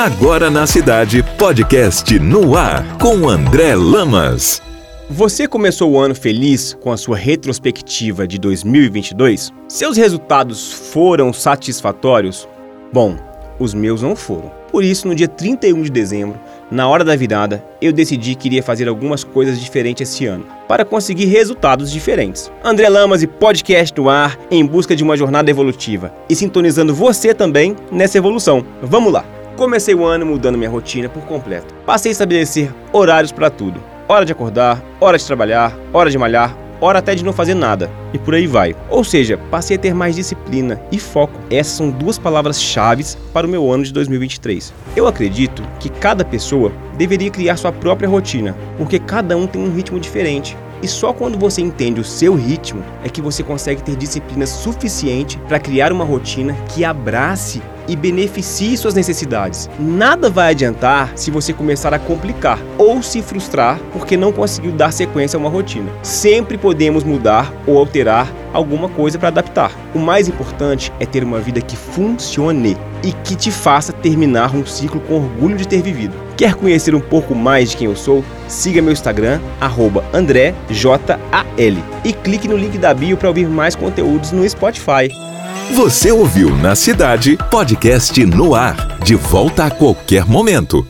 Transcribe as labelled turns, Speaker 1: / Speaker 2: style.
Speaker 1: Agora na cidade, podcast no ar com André Lamas.
Speaker 2: Você começou o ano feliz com a sua retrospectiva de 2022? Seus resultados foram satisfatórios? Bom, os meus não foram. Por isso, no dia 31 de dezembro, na hora da virada, eu decidi que iria fazer algumas coisas diferentes esse ano, para conseguir resultados diferentes. André Lamas e podcast no ar, em busca de uma jornada evolutiva e sintonizando você também nessa evolução. Vamos lá! Comecei o ano mudando minha rotina por completo. Passei a estabelecer horários para tudo. Hora de acordar, hora de trabalhar, hora de malhar, hora até de não fazer nada. E por aí vai. Ou seja, passei a ter mais disciplina e foco. Essas são duas palavras-chave para o meu ano de 2023. Eu acredito que cada pessoa deveria criar sua própria rotina, porque cada um tem um ritmo diferente. E só quando você entende o seu ritmo é que você consegue ter disciplina suficiente para criar uma rotina que abrace e beneficie suas necessidades. Nada vai adiantar se você começar a complicar ou se frustrar porque não conseguiu dar sequência a uma rotina. Sempre podemos mudar ou alterar alguma coisa para adaptar. O mais importante é ter uma vida que funcione e que te faça terminar um ciclo com orgulho de ter vivido. Quer conhecer um pouco mais de quem eu sou? Siga meu Instagram, AndréJAL, e clique no link da bio para ouvir mais conteúdos no Spotify.
Speaker 1: Você ouviu na cidade podcast no ar, de volta a qualquer momento.